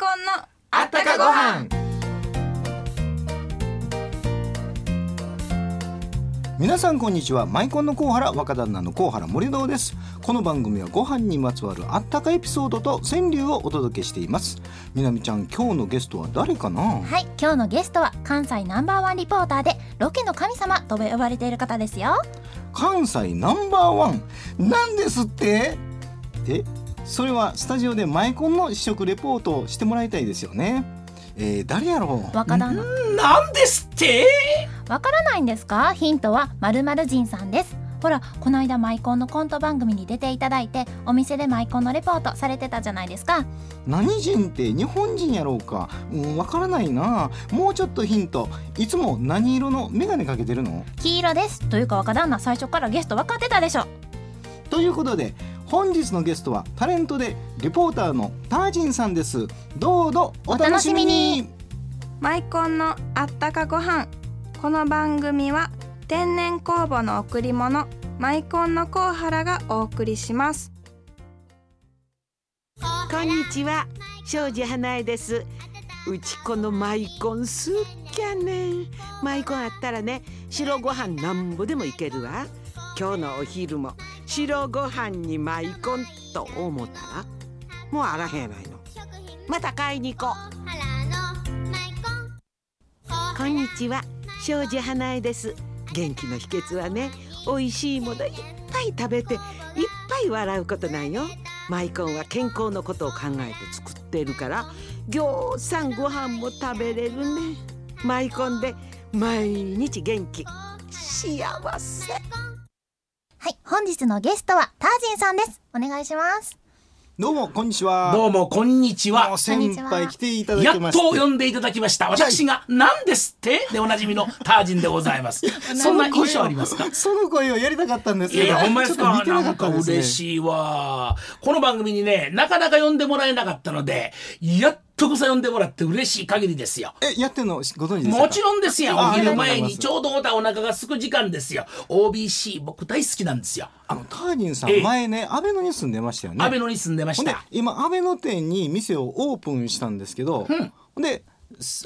コンのあったかご飯。皆さんこんにちは。マイコンのコウハラ若旦那のコウハラ森堂です。この番組はご飯にまつわるあったかエピソードと川柳をお届けしています。みなみちゃん今日のゲストは誰かな？はい今日のゲストは関西ナンバーワンリポーターでロケの神様と呼ばれている方ですよ。関西ナンバーワン。なんですって？え？それはスタジオでマイコンの試食レポートをしてもらいたいですよね。えー、誰やろう？若旦那。なんですって？わからないんですか？ヒントはまるまる人さんです。ほらこの間マイコンのコント番組に出ていただいてお店でマイコンのレポートされてたじゃないですか。何人って日本人やろうか？うんわからないな。もうちょっとヒント。いつも何色の眼鏡かけてるの？黄色です。というか若旦那最初からゲスト分かってたでしょ。ということで本日のゲストはタレントでリポーターのタージンさんです。どうぞお楽しみに。マイコンのあったかご飯。この番組は天然酵母の贈り物マイコンのコウハラがお送りします。こんにちは庄司花江です。うちこのマイコンすっきゃねん。マイコンあったらね白ご飯なんぼでもいけるわ。今日のお昼も白ご飯にマイコンと思ったらもうあらへんやないの。また買いに行こう。こんにちは庄司花江です。元気の秘訣はね美味しいものいっぱい食べていっぱい笑うことなんよ。マイコンは健康のことを考えて作ってるからぎょうさんご飯も食べれるね。マイコンで毎日元気幸せ。はい本日のゲストはタージンさんです。お願いします。どうもこんにちは。どうもこんにちは。先輩来ていただやっときまして。呼んでいただきました。私が何ですって？でおなじみのタージンでございます。そんな印象ありますか？その声をやりたかったんですけどいやいや、ほんまですか？ちょっと似てなかなんか嬉しいわ。この番組にね、なかなか呼んでもらえなかったので、やっとこさ呼んでもらって嬉しい限りですよ。えやってんの？ご存知ですか？もちろんですよ。あお昼前にちょうどお腹が空く時間ですよ。OBC 僕大好きなんですよ。あのタージンさんええ前ねアベノに住んでましたよね安倍野に住んでました。今アベノ店に店をオープンしたんですけど、うんで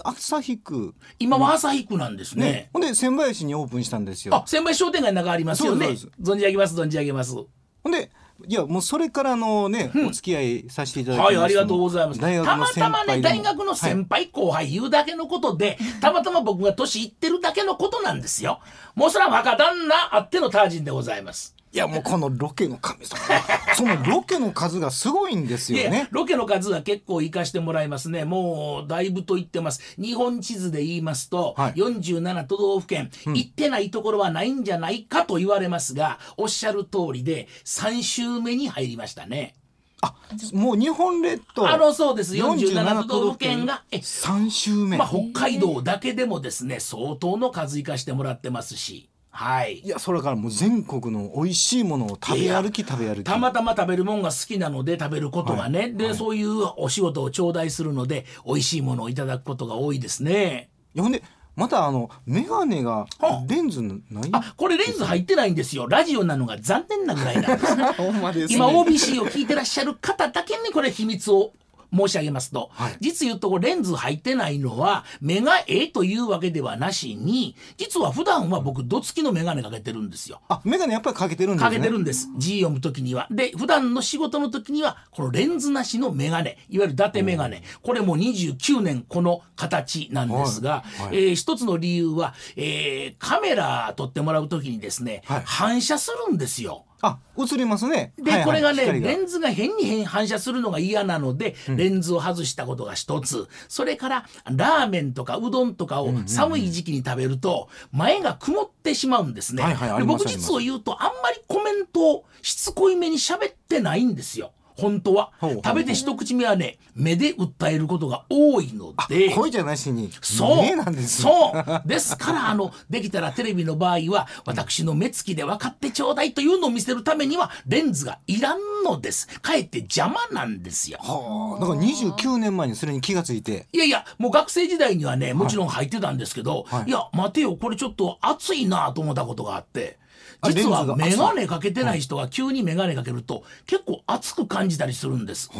旭区今は朝区なんですねね。ほんで千林にオープンしたんですよあ、千倍商店街の中ありますよね。存じ上げます、存じ上げます。ほんでいやもうそれからのね、お付き合いさせていただきまはい、ありがとうございます。たまたまね、大学の先輩後輩言うだけのことで、たまたま僕が年いってるだけのことなんですよ。もうそれは若旦那あってのタージンでございます。いやもうこのロケの神様そのロケの数がすごいんですよねロケの数は結構行かしてもらいますね。もうだいぶと言ってます。日本地図で言いますと、はい47都道府県、行ってないところはないんじゃないかと言われますが、おっしゃる通りで3週目に入りましたね。あもう日本列島あのそうです。47都道府県が、え3週目、まあ、北海道だけでもですね相当の数行かしてもらってますしはい。いやそれからもう全国の美味しいものを食べ歩き食べ歩き。たまたま食べるもんが好きなので食べることがね、で、そういうお仕事を頂戴するので美味しいものをいただくことが多いですね。いやほんでまたあの眼鏡がはレンズない？あこれレンズ入ってないんですよ。ラジオなのが残念なぐらいなんですね。今 OBC を聞いてらっしゃる方だけにこれ秘密を申し上げますと、はい実言うとレンズ入ってないのは目がええというわけではなしに実は普段は僕どつきの眼鏡かけてるんですよ。あ眼鏡やっぱりかけてるんですかねけてるんです。字読む時には。で、普段の仕事の時には、このレンズなしのメガネ、いわゆる伊達メガネ。これも29年この形なんですが、はいはいえー一つの理由は、えーカメラ撮ってもらう時にですね、はい反射するんですよ。あ映りますねで、はいはいこれがね、光レンズが変に変反射するのが嫌なので、レンズを外したことが一つ。それから、ラーメンとかうどんとかを寒い時期に食べると、前が曇ってしまうんですね。はいはいあで僕実を言うと、あんまりコメントをしつこいめに喋ってないんですよ。本当は食べて一口目はね目で訴えることが多いので。声じゃなしにそう、目なんです。ねそう。ですから、あの、できたらテレビの場合は、私の目つきで分かってちょうだいというのを見せるためには、レンズがいらんのです。かえって邪魔なんですよ。はあだから29年前にそれに気がついて。いやいや、もう学生時代にはね、もちろん入ってたんですけど、はいい、や、待てよ、これちょっと熱いなと思ったことがあって、あ実は眼鏡かけてない人が急に眼鏡かけると結構熱く感じたりするんです。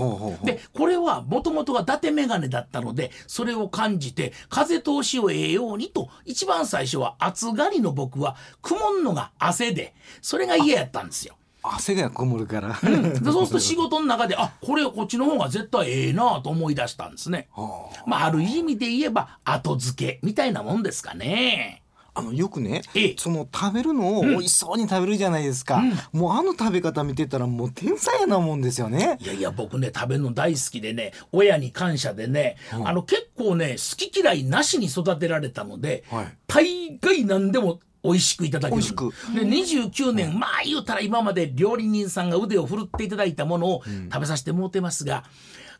でこれはもともとが伊達眼鏡だったのでそれを感じて風通しをええようにと一番最初は暑がりの僕は曇んのが汗でそれが嫌やったんですよ。汗がこもるから、でそうすると仕事の中であこれこっちの方が絶対ええなと思い出したんですね。はまあある意味で言えば後付けみたいなもんですかね。ああのよくねええ。その食べるのを美味しそうに食べるじゃないですか、もうあの食べ方見てたらもう天才やなもんですよね。いやいや僕ね食べるの大好きでね親に感謝でね、あの結構ね好き嫌いなしに育てられたので、はい。大概何でも美味しくいただける。で29年、まあ言うたら今まで料理人さんが腕を振るっていただいたものを食べさせてもうてますが、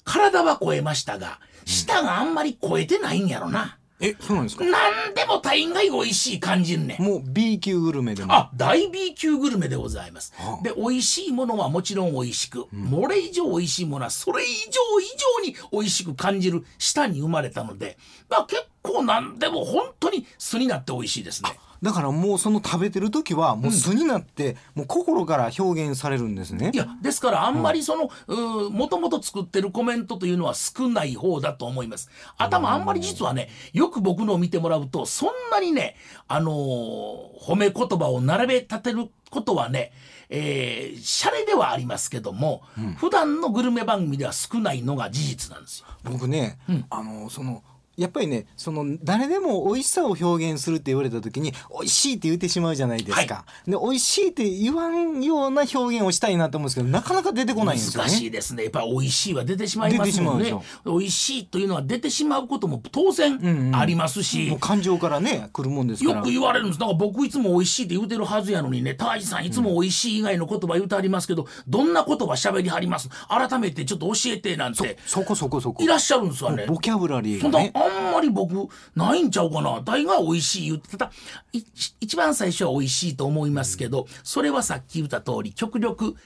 体は超えましたが舌があんまり超えてないんやろな、えそうなんですか？何でも大概美味しい感じるねもう B 級グルメでも。あ大 B 級グルメでございます。はあ。で美味しいものはもちろん美味しく、これ以上美味しいものはそれ以上以上に美味しく感じる舌に生まれたので、まあ、結構何でも本当に素になって美味しいですね。だからもうその食べてる時はもう素になって、もう心から表現されるんですねいやですからあんまりその、もともと作ってるコメントというのは少ない方だと思います。頭あんまり実はねよく僕のを見てもらうとそんなにねあのー褒め言葉を並べ立てることはねえー、シャレではありますけども、普段のグルメ番組では少ないのが事実なんですよ。僕ね、あのそのやっぱりねその誰でも美味しさを表現するって言われた時に美味しいって言ってしまうじゃないですか、で美味しいって言わんような表現をしたいなと思うんですけどなかなか出てこないんですよ難しいねですね。やっぱり美味しいは出てしまいますもんね。出てしまうでし。美味しいというのは出てしまうことも当然ありますし、もう感情からね来るもんですから。よく言われるんです。だから僕いつも美味しいって言うてるはずやのにね、高橋さんいつも美味しい以外の言葉言うてありますけど、どんな言葉喋りはります？改めてちょっと教えてなんてそこそこそこ。いらっしゃるんですわね。ボキャブラリーね。あんまり僕ないんちゃうかな。大が美味しい言ってた。一番最初は美味しいと思いますけど、それはさっき言った通り極力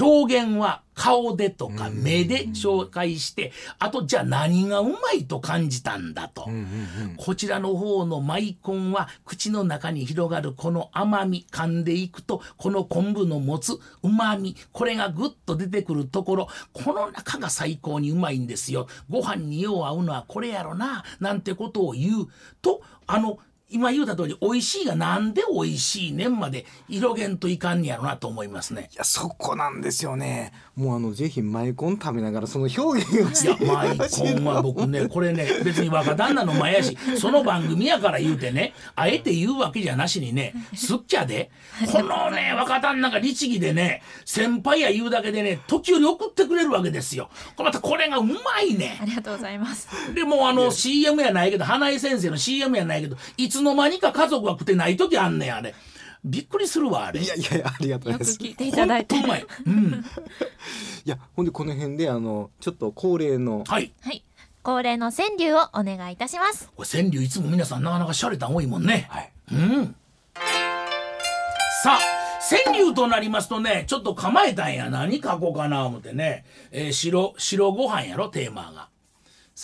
表現は顔でとか目で紹介して、あとじゃあ何がうまいと感じたんだと、こちらの方のマイコンは口の中に広がるこの甘み噛んでいくとこの昆布の持つうまみこれがぐっと出てくるところこの中が最高にうまいんですよ。ご飯によう合うのはこれやろななんてことを言うとあの今言うた通り美味しいがなんで美味しいねんまで色げんといかんねやろなと思いますね。いやそこなんですよね。もうあのぜひマイコン食べながらその表現をしいやてマイコンは僕ねこれね別に若旦那の前やしその番組やから言うてねあえて言うわけじゃなしにねすっきゃでこのね若旦那が律儀でね先輩や言うだけでね時折送ってくれるわけですよ。これまたこれがうまいねありがとうございます。でもうあの CM や。ないけど花江先生の CM やないけどいつの間にか家族が食ってない時あんねんあれ。びっくりするわあれ。いやいやありがとうよくございます聞いていただいてほんまい。うん。いやほんでこの辺であのちょっと恒例のはい。はい恒例の川柳をお願いいたしますこれ川柳いつも皆さんなかなか洒落たん多いもんね。はいうん。さあ、川柳となりますとね、ちょっと構えたんや。何書こうかな思ってね。えー白、白ご飯やろ、テーマが。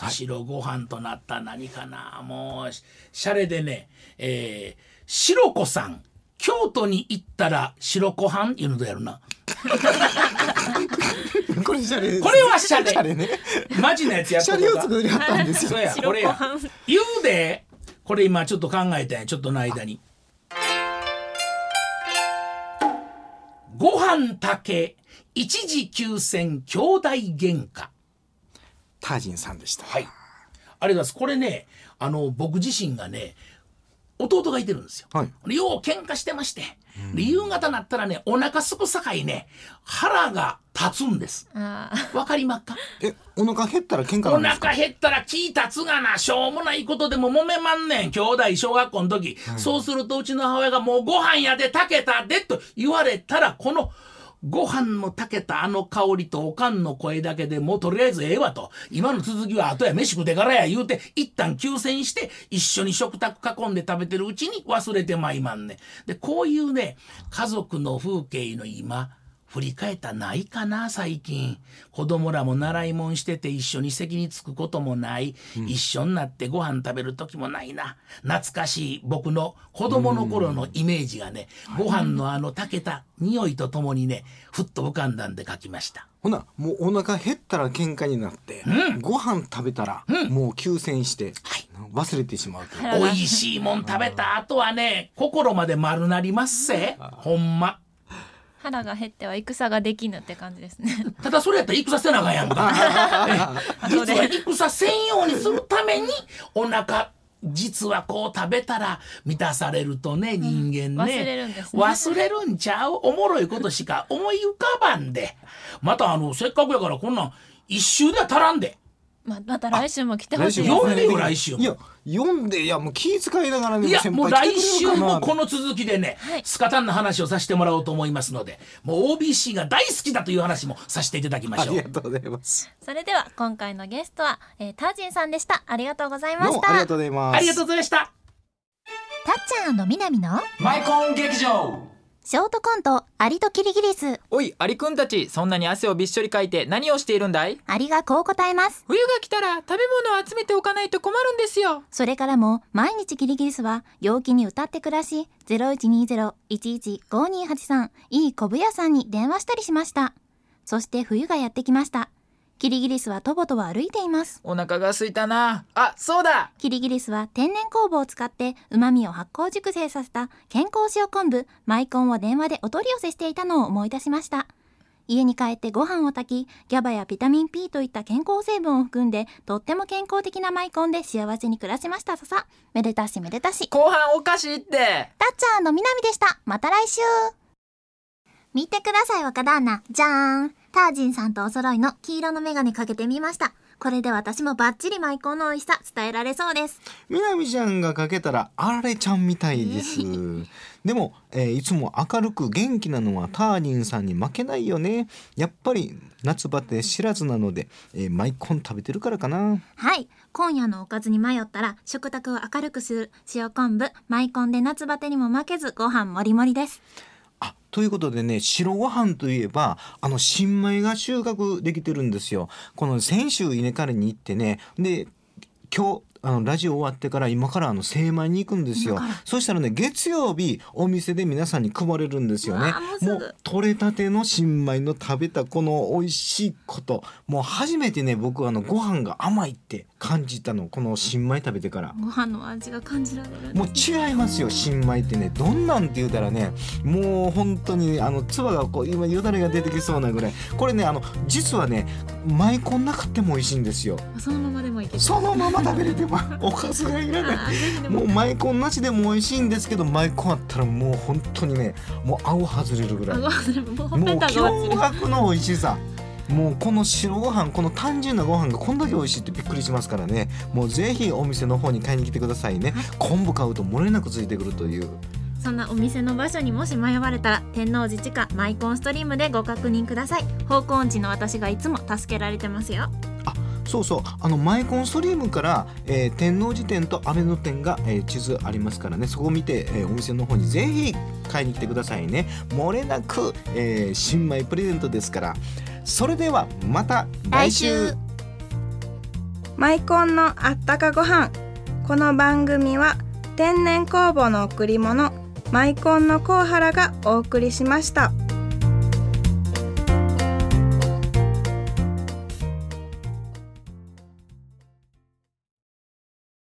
白ご飯となった何かな。もう、しシャレでね、えー、白子さん、京都に行ったら白子飯いうのどうやるな。これシャレこれはシャレシャレねマジなやつやっシャレを作りはったんですよそうや、これや。言うで、これ今ちょっと考えたんや、ちょっとの間に。ご飯竹、一時休戦、兄弟喧嘩。タージンさんでしたはい。ありがとうございます。これね、あの、僕自身がね、弟がいてるんですよ。はいよう喧嘩してまして。で夕方なったらね、お腹すくさかいね、腹が立つんです。あわかりますか？えお腹減ったら喧嘩おなんですか？腹減ったら気立つがなしょうもないことでも揉めまんねん兄弟小学校の時、そうするとうちの母親がもうご飯やで炊けたでと言われたらこのご飯の炊けたあの香りとおかんの声だけでもうとりあえずええわと。今の続きは後や飯食うてからや言うて一旦休戦して一緒に食卓囲んで食べてるうちに忘れてまいまんねでこういうね家族の風景の今振り返ったらないかな最近。子供らも習い物してて一緒に席に着くこともない、一緒になってご飯食べる時もないな。懐かしい僕の子供の頃のイメージがね、ご飯のあの炊けた匂いとともにねふっと浮かんだんで書きました。ほなもうお腹減ったら喧嘩になって、ご飯食べたら、もう休戦して、忘れてしまうと。いう美味しいもん食べた後はね心まで丸なりますせほんま腹が減っては戦ができぬって感じですね。ただそれやったら戦せなあかんやんか。え実は戦せんようにするためにお腹実はこう食べたら満たされるとね人間ね、忘れるんですね。忘れるんちゃう？おもろいことしか思い浮かばんで。またあのせっかくやからこんなん一周では足らんでままた来週も来てほしいです読んでよ来週も。いや読んでいやもう気遣いながらねいやもう来週もこのの続きでね、はい。スカタンの話をさせてもらおうと思いますのでもう OBC が大好きだという話もさせていただきまあしょう。りがとうございます。それでは今回のゲストは、えー、タージンさんでした。ありがとうございました。どうもありがとうございます。ありがとうございました。たっちゃんみなみのマイコン劇場ショートコントアリとキリギリス。おいアリくんたちそんなに汗をびっしょりかいて何をしているんだい？アリがこう答えます。冬が来たら食べ物を集めておかないと困るんですよ。それからも毎日キリギリスは陽気に歌って暮らし0120-115283いいこぶ屋さんに電話したりしました。そして冬がやってきましたキリギリスはとぼとぼ歩いています。お腹が空いたな。あそうだ。キリギリスは天然酵母を使って旨味を発酵熟成させた健康塩昆布マイコンを電話でお取り寄せしていたのを思い出しました。家に帰ってご飯を炊きギャバやビタミン P といった健康成分を含んでとっても健康的なマイコンで幸せに暮らしましたささめでたしめでたし。後半おかしいって。たっちゃんのみなみでした。また来週。見てください若旦那。じゃーんタージンさんとお揃いの黄色のメガネかけてみました。これで私もバッチリマイコンの美味しさ伝えられそうです。みなみちゃんがかけたらあられちゃんみたいです。でも、えーいつも明るく元気なのはターニンさんに負けないよね。やっぱり夏バテ知らずなので、えーマイコン食べてるからかな。はい。今夜のおかずに迷ったら食卓を明るくする塩昆布。マイコンで夏バテにも負けずご飯もりもりです。あということでね白ご飯といえばあの新米が収穫できてるんですよ。この先週稲刈りに行ってね。で今日あのラジオ終わってから今からあの精米に行くんですよ。そしたらね月曜日お店で皆さんに配れるんですよね。もう取れたての新米の食べたこの美味しいこと。もう初めてね僕あのご飯が甘いって感じたの。この新米食べてから。ご飯の味が感じられるもう違いますよ新米ってね。どんなんって言うたらねもう本当にあの唾がこう今よだれが出てきそうなぐらい。これねあの実はね米粉なくても美味しいんですよ。そのままでもいけるそのまま食べれてもおかずがいらない。も。う米粉なしでも美味しいんですけど米粉あったらもう本当にねもう青外れるぐらい。もう驚る。愕の美味しさ。もうこの白ご飯この単純なご飯がこんだけ美味しいってびっくりしますからね。もうぜひお店の方に買いに来てくださいね。昆布買うと漏れなくついてくるという。そんなお店の場所にもし迷われたら天王寺地下マイコンストリームでご確認ください。方向音痴の私がいつも助けられてますよそうそう。あのマイコンストリームから、えー天王寺店と阿部野店が、えー地図ありますからね。そこを見て、えーお店の方にぜひ買いに来てくださいね。漏れなく、えー新米プレゼントですから。それではまた来週。マイコンのあったかご飯。この番組は天然酵母の贈り物マイコンのコウハラがお送りしました。